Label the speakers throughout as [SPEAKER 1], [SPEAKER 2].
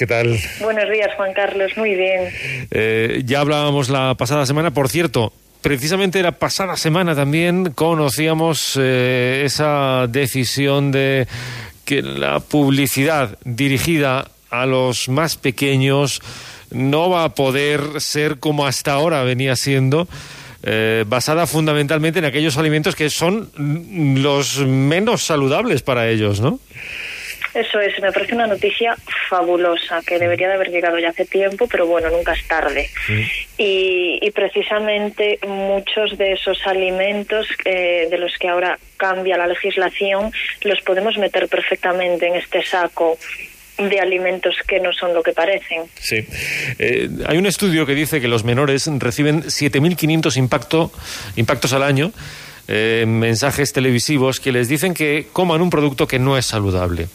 [SPEAKER 1] ¿qué tal?
[SPEAKER 2] Buenos días, Juan Carlos, muy bien.
[SPEAKER 1] Eh, ya hablábamos la pasada semana, por cierto, precisamente la pasada semana también conocíamos eh, esa decisión de que la publicidad dirigida a los más pequeños no va a poder ser como hasta ahora venía siendo. Eh, basada fundamentalmente en aquellos alimentos que son los menos saludables para ellos, ¿no?
[SPEAKER 2] Eso es, me parece una noticia fabulosa que debería de haber llegado ya hace tiempo, pero bueno, nunca es tarde. Y, precisamente muchos de esos alimentos eh, de los que ahora cambia la legislación los podemos meter perfectamente en este saco de alimentos que no son lo que parecen.
[SPEAKER 1] Sí. Eh, hay un estudio que dice que los menores reciben 7.500 impacto, impactos al año eh, mensajes televisivos que les dicen que coman un producto que no es saludable.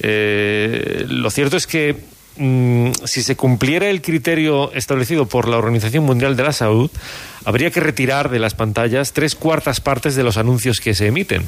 [SPEAKER 1] Eh, lo cierto es que mm, si se cumpliera el criterio establecido por la Organización Mundial de la Salud, habría que retirar de las pantallas tres cuartas partes de los anuncios que se emiten.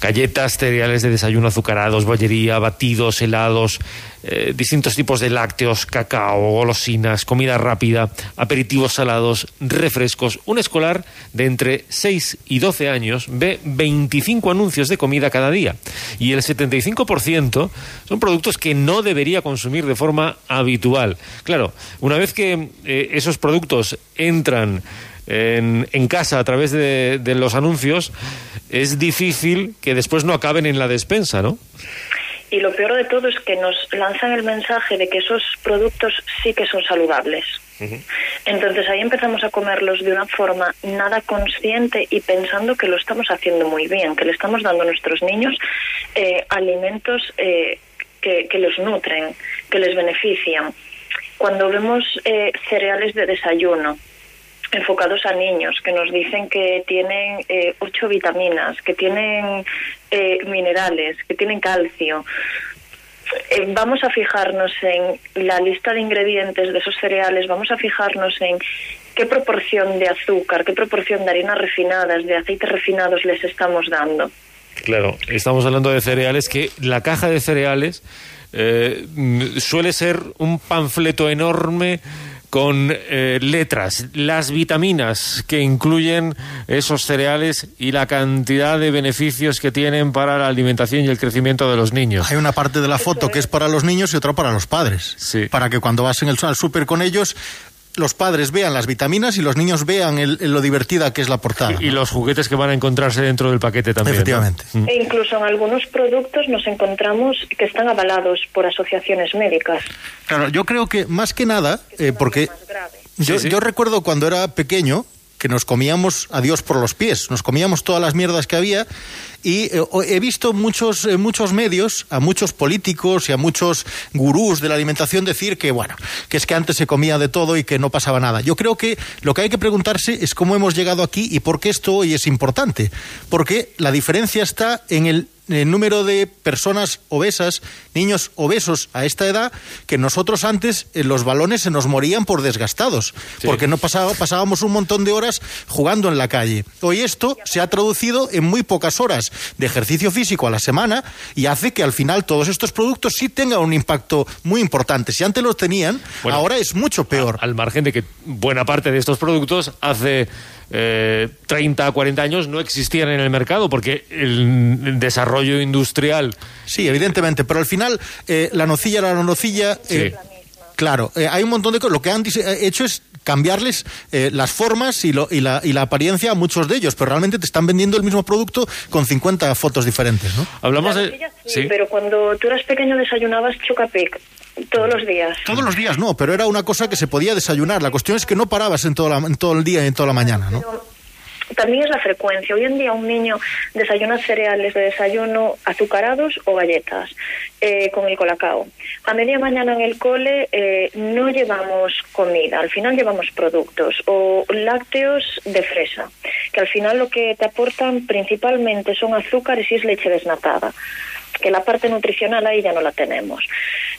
[SPEAKER 1] Galletas, cereales de desayuno azucarados, bollería, batidos, helados, eh, distintos tipos de lácteos, cacao, golosinas, comida rápida, aperitivos salados, refrescos. Un escolar de entre 6 y 12 años ve 25 anuncios de comida cada día y el 75% son productos que no debería consumir de forma habitual. Claro, una vez que eh, esos productos entran en, en casa a través de, de los anuncios, es difícil que después no acaben en la despensa, ¿no?
[SPEAKER 2] Y lo peor de todo es que nos lanzan el mensaje de que esos productos sí que son saludables. Entonces ahí empezamos a comerlos de una forma nada consciente y pensando que lo estamos haciendo muy bien, que le estamos dando a nuestros niños eh, alimentos eh, que, los nutren, que les benefician. Cuando vemos eh, cereales de desayuno, enfocados a niños que nos dicen que tienen eh, ocho vitaminas, que tienen eh, minerales, que tienen calcio. Eh, vamos a fijarnos en la lista de ingredientes de esos cereales, vamos a fijarnos en qué proporción de azúcar, qué proporción de harinas refinadas, de aceites refinados les estamos dando.
[SPEAKER 1] Claro, estamos hablando de cereales que la caja de cereales suele ser un panfleto enorme con eh, letras, las vitaminas que incluyen esos cereales y la cantidad de beneficios que tienen para la alimentación y el crecimiento de los niños.
[SPEAKER 3] Hay una parte de la foto que es para los niños y otra para los padres.
[SPEAKER 1] Sí.
[SPEAKER 3] Para que cuando vas en el, al súper con ellos los padres vean las vitaminas y los niños vean el, el, lo divertida que es la portada.
[SPEAKER 1] Y, y, los juguetes que van a encontrarse dentro del paquete también.
[SPEAKER 3] Efectivamente.
[SPEAKER 1] ¿no?
[SPEAKER 2] E incluso en algunos productos nos encontramos que están avalados por asociaciones médicas.
[SPEAKER 3] Claro, yo creo que más que nada, eh, porque yo,
[SPEAKER 1] Sí, sí.
[SPEAKER 3] yo recuerdo cuando era pequeño que nos comíamos a Dios por los pies, nos comíamos todas las mierdas que había y eh, he visto muchos eh, muchos medios, a muchos políticos y a muchos gurús de la alimentación decir que bueno, que es que antes se comía de todo y que no pasaba nada. Yo creo que lo que hay que preguntarse es cómo hemos llegado aquí y por qué esto hoy es importante, porque la diferencia está en el el número de personas obesas, niños obesos a esta edad, que nosotros antes en los balones se nos morían por desgastados,
[SPEAKER 1] Sí.
[SPEAKER 3] porque no pasaba, pasábamos un montón de horas jugando en la calle. Hoy esto se ha traducido en muy pocas horas de ejercicio físico a la semana y hace que al final todos estos productos sí tengan un impacto muy importante. Si antes los tenían,
[SPEAKER 1] Bueno,
[SPEAKER 3] ahora es mucho peor.
[SPEAKER 1] Al margen de que buena parte de estos productos hace eh, 30, 40 años no existían en el mercado porque el desarrollo industrial
[SPEAKER 3] Sí, evidentemente, pero al final eh, la nocilla era la nocilla. eh, Claro, eh, hay un montón de cosas. Lo que han eh, hecho es cambiarles eh, las formas y, lo- y la, y la apariencia a muchos de ellos, pero realmente te están vendiendo el mismo producto con 50 fotos diferentes, ¿no?
[SPEAKER 1] hablamos
[SPEAKER 2] La
[SPEAKER 1] de
[SPEAKER 2] nocilla sí, pero cuando tú eras pequeño desayunabas chocapic todos los días.
[SPEAKER 3] Todos los días no, pero era una cosa que se podía desayunar. La cuestión es que no parabas en, toda la- en todo el día y en toda la mañana, ¿no?
[SPEAKER 2] Pero también es la frecuencia. Hoy en día un niño desayuna cereales de desayuno azucarados o galletas eh, con el colacao. A media mañana en el cole eh, no llevamos comida, al final llevamos productos o lácteos de fresa, que al final lo que te aportan principalmente son azúcares y es leche desnatada, que la parte nutricional ahí ya no la tenemos.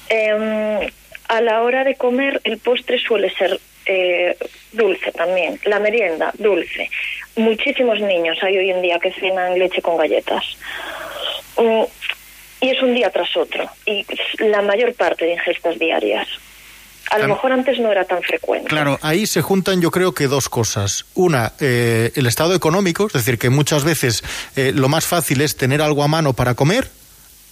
[SPEAKER 2] Eh, a la hora de comer el postre suele ser eh, dulce también, la merienda dulce. Muchísimos niños hay hoy en día que cenan leche con galletas. Mm, Y es un día tras otro. Y la mayor parte de ingestas diarias. A lo mejor antes no era tan frecuente.
[SPEAKER 3] Claro, ahí se juntan yo creo que dos cosas. Una, eh, el estado económico, es decir, que muchas veces eh, lo más fácil es tener algo a mano para comer,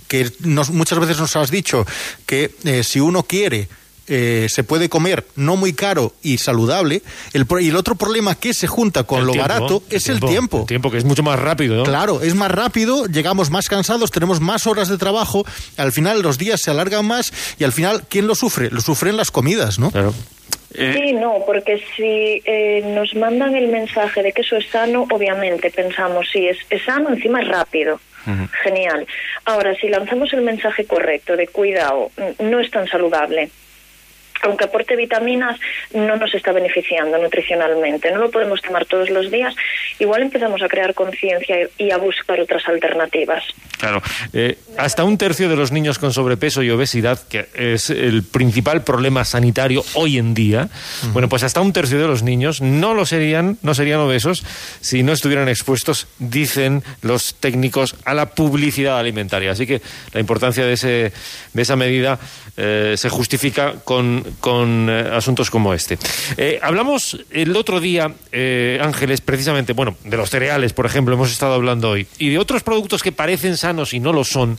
[SPEAKER 3] que nos, muchas veces nos has dicho que eh, si uno quiere eh, se puede comer no muy caro y saludable. El, y el otro problema que se junta con
[SPEAKER 1] El
[SPEAKER 3] lo
[SPEAKER 1] tiempo,
[SPEAKER 3] barato
[SPEAKER 1] el
[SPEAKER 3] es el
[SPEAKER 1] tiempo,
[SPEAKER 3] tiempo.
[SPEAKER 1] El tiempo, que es mucho más rápido, ¿no?
[SPEAKER 3] Claro, es más rápido, llegamos más cansados, tenemos más horas de trabajo, al final los días se alargan más y al final, ¿quién lo sufre? Lo sufren las comidas, ¿no?
[SPEAKER 1] Claro.
[SPEAKER 2] Sí, no, porque si eh, nos mandan el mensaje de que eso es sano, obviamente pensamos, sí, es, es sano, encima es rápido. Genial. Ahora, si lanzamos el mensaje correcto de cuidado, no es tan saludable. Aunque aporte vitaminas, no nos está beneficiando nutricionalmente. No lo podemos tomar todos los días. Igual empezamos a crear conciencia y a buscar otras alternativas.
[SPEAKER 1] Claro. Eh, hasta un tercio de los niños con sobrepeso y obesidad, que es el principal problema sanitario hoy en día, bueno, pues hasta un tercio de los niños no lo serían, no serían obesos si no estuvieran expuestos, dicen los técnicos, a la publicidad alimentaria. Así que la importancia de, ese, de esa medida eh, se justifica con, con eh, asuntos como este. Eh, hablamos el otro día, eh, Ángeles, precisamente, bueno, de los cereales, por ejemplo, hemos estado hablando hoy, y de otros productos que parecen sanos y no lo son.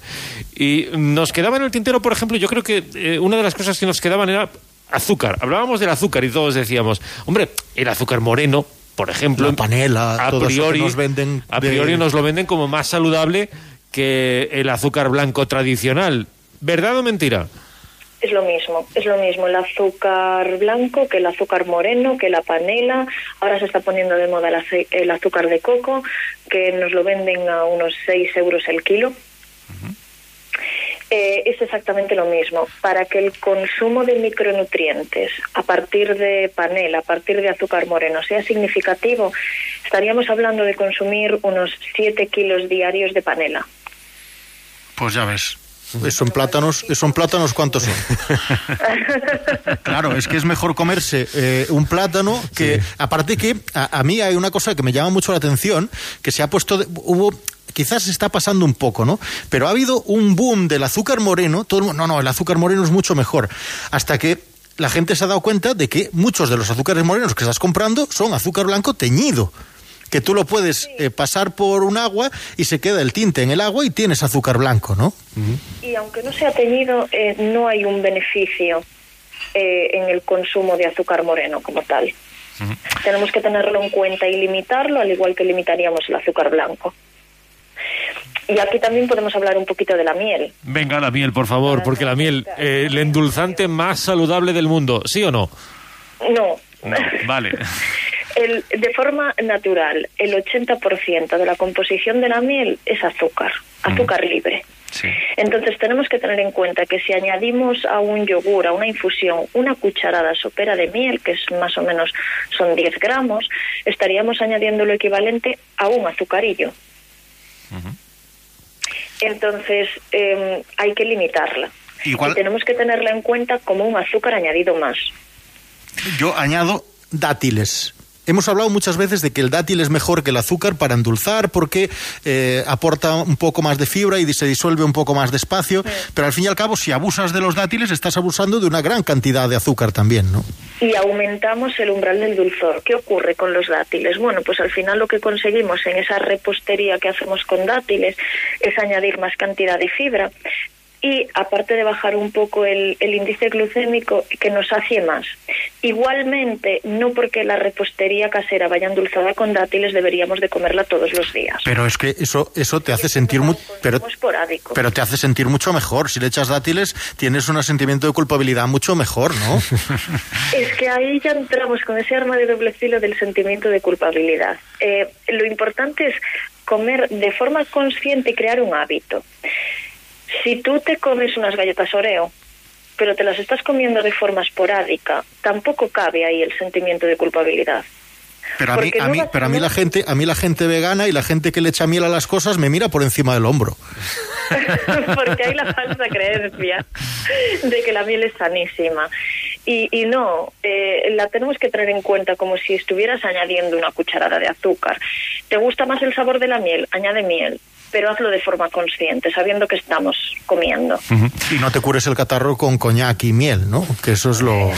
[SPEAKER 1] Y nos quedaba en el tintero, por ejemplo, yo creo que eh, una de las cosas que nos quedaban era azúcar. Hablábamos del azúcar y todos decíamos, hombre, el azúcar moreno, por ejemplo,
[SPEAKER 3] La panela,
[SPEAKER 1] a
[SPEAKER 3] todo eso que
[SPEAKER 1] priori,
[SPEAKER 3] nos venden
[SPEAKER 1] a
[SPEAKER 3] de-
[SPEAKER 1] priori nos lo venden como más saludable que el azúcar blanco tradicional. ¿Verdad o mentira?
[SPEAKER 2] Es lo mismo, es lo mismo el azúcar blanco que el azúcar moreno, que la panela. Ahora se está poniendo de moda el, azúcar de coco, que nos lo venden a unos 6 euros el kilo. Eh, es exactamente lo mismo. Para que el consumo de micronutrientes a partir de panela, a partir de azúcar moreno, sea significativo, estaríamos hablando de consumir unos 7 kilos diarios de panela.
[SPEAKER 3] Pues ya ves. Eso en plátanos, eso en plátanos ¿cuántos son? claro, es que es mejor comerse eh, un plátano que, aparte que a, a mí hay una cosa que me llama mucho la atención, que se ha puesto, de- hubo, quizás se está pasando un poco, ¿no? Pero ha habido un boom del azúcar moreno, todo el mundo, no, no, el azúcar moreno es mucho mejor, hasta que la gente se ha dado cuenta de que muchos de los azúcares morenos que estás comprando son azúcar blanco teñido. Que tú lo puedes eh, pasar por un agua y se queda el tinte en el agua y tienes azúcar blanco, ¿no?
[SPEAKER 2] Y aunque no sea teñido, eh, no hay un beneficio eh, en el consumo de azúcar moreno como tal. Tenemos que tenerlo en cuenta y limitarlo, al igual que limitaríamos el azúcar blanco. Y aquí también podemos hablar un poquito de la miel.
[SPEAKER 1] Venga, la miel, por favor, porque la miel, eh, el endulzante más saludable del mundo, ¿sí o no?
[SPEAKER 2] No.
[SPEAKER 1] No, vale.
[SPEAKER 2] El- de forma natural, el 80% de la composición de la miel es azúcar, azúcar libre.
[SPEAKER 1] Sí.
[SPEAKER 2] Entonces tenemos que tener en cuenta que si añadimos a un yogur, a una infusión, una cucharada sopera de miel, que es más o menos son 10 gramos, estaríamos añadiendo lo equivalente a un azucarillo. Entonces eh, hay que limitarla.
[SPEAKER 3] Igual-
[SPEAKER 2] Y tenemos que tenerla en cuenta como un azúcar añadido más.
[SPEAKER 3] Yo añado dátiles. Hemos hablado muchas veces de que el dátil es mejor que el azúcar para endulzar porque eh, aporta un poco más de fibra y se disuelve un poco más despacio, pero al fin y al cabo si abusas de los dátiles estás abusando de una gran cantidad de azúcar también, ¿no?
[SPEAKER 2] y aumentamos el umbral del dulzor. ¿Qué ocurre con los dátiles? Bueno, pues al final lo que conseguimos en esa repostería que hacemos con dátiles es añadir más cantidad de fibra y aparte de bajar un poco el, el índice glucémico que nos sacie más. Igualmente, no porque la repostería casera vaya endulzada con dátiles deberíamos de comerla todos los días.
[SPEAKER 3] Pero es que eso eso te hace sentir mu- pero pero te hace sentir mucho mejor. Si le echas dátiles, tienes un sentimiento de culpabilidad mucho mejor, ¿no?
[SPEAKER 2] Es que ahí ya entramos con ese arma de doble filo del sentimiento de culpabilidad. Eh, lo importante es comer de forma consciente y crear un hábito. Si tú te comes unas galletas Oreo, pero te las estás comiendo de forma esporádica, tampoco cabe ahí el sentimiento de culpabilidad.
[SPEAKER 3] Pero a mí, a mí, pero a mí la gente, a mí la gente vegana y la gente que le echa miel a las cosas me mira por encima del hombro.
[SPEAKER 2] Porque hay la falsa creencia de que la miel es sanísima. Y, y no, eh, la tenemos que tener en cuenta como si estuvieras añadiendo una cucharada de azúcar. ¿Te gusta más el sabor de la miel? Añade miel. Pero hazlo de forma consciente, sabiendo que estamos comiendo.
[SPEAKER 3] Y no te cures el catarro con coñac y miel, ¿no? Que eso es lo...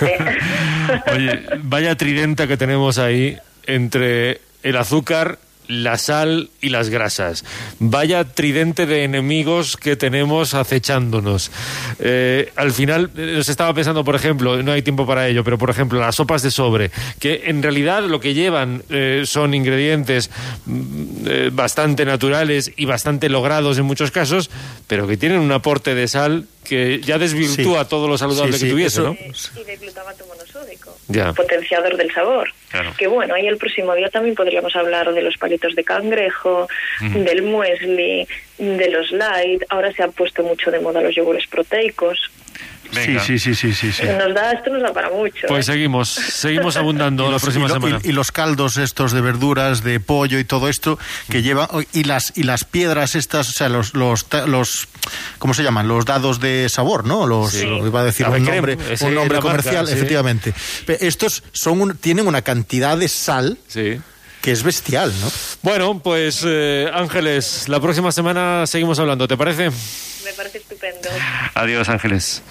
[SPEAKER 1] Oye, vaya tridenta que tenemos ahí entre el azúcar la sal y las grasas. Vaya tridente de enemigos que tenemos acechándonos. Eh, al final, nos estaba pensando, por ejemplo, no hay tiempo para ello, pero por ejemplo, las sopas de sobre, que en realidad lo que llevan eh, son ingredientes mm, eh, bastante naturales y bastante logrados en muchos casos, pero que tienen un aporte de sal que ya desvirtúa todo lo saludable que tuviese, ¿no?
[SPEAKER 2] Y de glutamato monosódico, potenciador del sabor. Que bueno, ahí el próximo día también podríamos hablar de los palitos de cangrejo, del muesli, de los light. Ahora se han puesto mucho de moda los yogures proteicos.
[SPEAKER 3] Sí, sí, sí, sí, sí,
[SPEAKER 2] Nos da, esto nos da para mucho.
[SPEAKER 1] Pues
[SPEAKER 2] ¿eh?
[SPEAKER 1] seguimos, seguimos abundando la próxima semana.
[SPEAKER 3] Y, los caldos estos de verduras, de pollo y todo esto que lleva y las y las piedras estas, o sea, los los, los ¿cómo se llaman? Los dados de sabor, ¿no? Los iba a decir un nombre, un nombre comercial, efectivamente. Estos son tienen una cantidad de sal. que es bestial, ¿no?
[SPEAKER 1] Bueno, pues eh, Ángeles, la próxima semana seguimos hablando, ¿te parece?
[SPEAKER 2] Me parece.
[SPEAKER 1] Adiós, Ángeles.